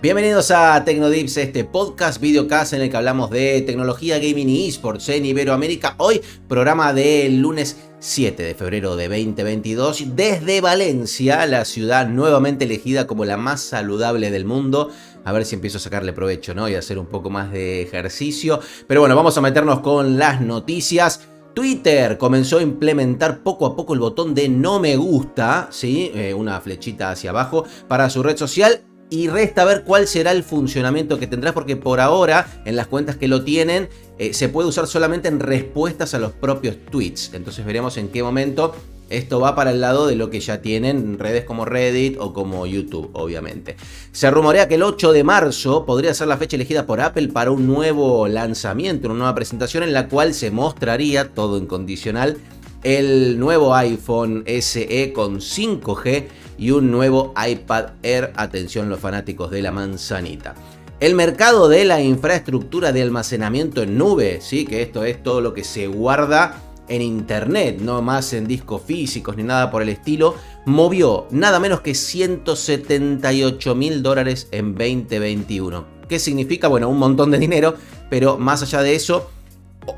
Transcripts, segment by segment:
Bienvenidos a Tecnodips, este podcast, videocast en el que hablamos de tecnología, gaming y esports en Iberoamérica. Hoy, programa del lunes 7 de febrero de 2022, desde Valencia, la ciudad nuevamente elegida como la más saludable del mundo. A ver si empiezo a sacarle provecho, ¿no? Y hacer un poco más de ejercicio. Pero bueno, vamos a meternos con las noticias. Twitter comenzó a implementar poco a poco el botón de no me gusta, ¿sí? Eh, una flechita hacia abajo para su red social y resta ver cuál será el funcionamiento que tendrá porque por ahora en las cuentas que lo tienen eh, se puede usar solamente en respuestas a los propios tweets. Entonces veremos en qué momento esto va para el lado de lo que ya tienen redes como Reddit o como YouTube, obviamente. Se rumorea que el 8 de marzo podría ser la fecha elegida por Apple para un nuevo lanzamiento, una nueva presentación en la cual se mostraría, todo en condicional, el nuevo iPhone SE con 5G y un nuevo iPad Air. Atención los fanáticos de la manzanita. El mercado de la infraestructura de almacenamiento en nube, ¿sí? que esto es todo lo que se guarda en internet, no más en discos físicos ni nada por el estilo, movió nada menos que 178 mil dólares en 2021. ¿Qué significa? Bueno, un montón de dinero, pero más allá de eso,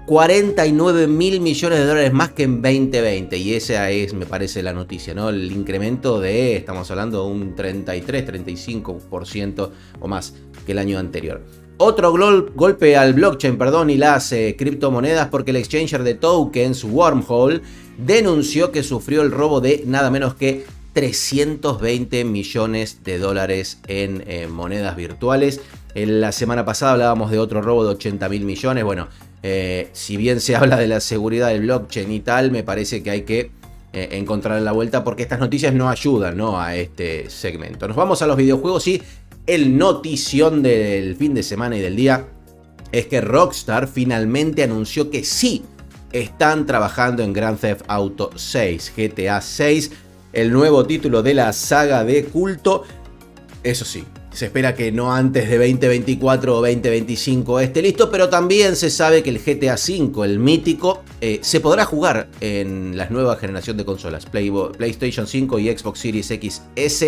49 mil millones de dólares más que en 2020. Y esa es, me parece, la noticia, ¿no? El incremento de, estamos hablando de un 33, 35% o más que el año anterior. Otro golpe al blockchain, perdón, y las eh, criptomonedas porque el exchanger de tokens, Wormhole, denunció que sufrió el robo de nada menos que 320 millones de dólares en eh, monedas virtuales. En la semana pasada hablábamos de otro robo de 80 mil millones. Bueno, eh, si bien se habla de la seguridad del blockchain y tal, me parece que hay que eh, encontrar la vuelta porque estas noticias no ayudan ¿no? a este segmento. Nos vamos a los videojuegos y el notición del fin de semana y del día es que Rockstar finalmente anunció que sí están trabajando en Grand Theft Auto 6, GTA 6, el nuevo título de la saga de culto. Eso sí, se espera que no antes de 2024 o 2025 esté listo, pero también se sabe que el GTA V, el mítico, eh, se podrá jugar en la nueva generación de consolas, PlayStation 5 y Xbox Series XS,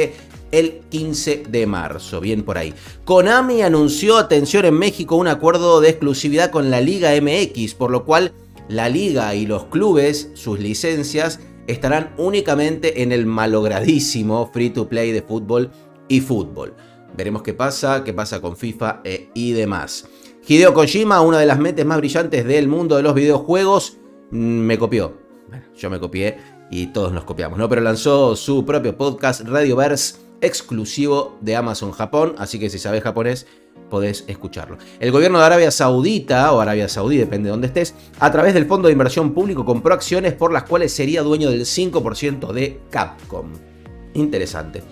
el 15 de marzo. Bien por ahí. Konami anunció, atención, en México un acuerdo de exclusividad con la Liga MX, por lo cual la liga y los clubes, sus licencias, estarán únicamente en el malogradísimo free to play de fútbol y fútbol. Veremos qué pasa, qué pasa con FIFA eh, y demás. Hideo Kojima, una de las mentes más brillantes del mundo de los videojuegos, mm, me copió. Bueno, yo me copié y todos nos copiamos, ¿no? Pero lanzó su propio podcast Radioverse exclusivo de Amazon Japón, así que si sabes japonés podés escucharlo. El gobierno de Arabia Saudita, o Arabia Saudí, depende de dónde estés, a través del Fondo de Inversión Público compró acciones por las cuales sería dueño del 5% de Capcom. Interesante.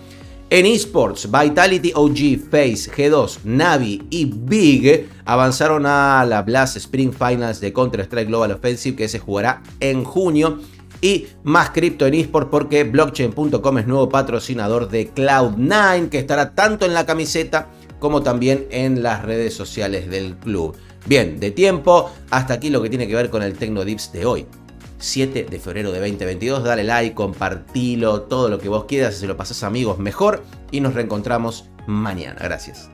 En esports, Vitality OG, Face, G2, Navi y Big avanzaron a la Blast Spring Finals de Counter-Strike Global Offensive que se jugará en junio. Y más cripto en esports porque blockchain.com es nuevo patrocinador de Cloud9 que estará tanto en la camiseta como también en las redes sociales del club. Bien, de tiempo, hasta aquí lo que tiene que ver con el Tecnodips de hoy. 7 de febrero de 2022. Dale like, compartilo, todo lo que vos quieras. Si se lo pasás amigos, mejor. Y nos reencontramos mañana. Gracias.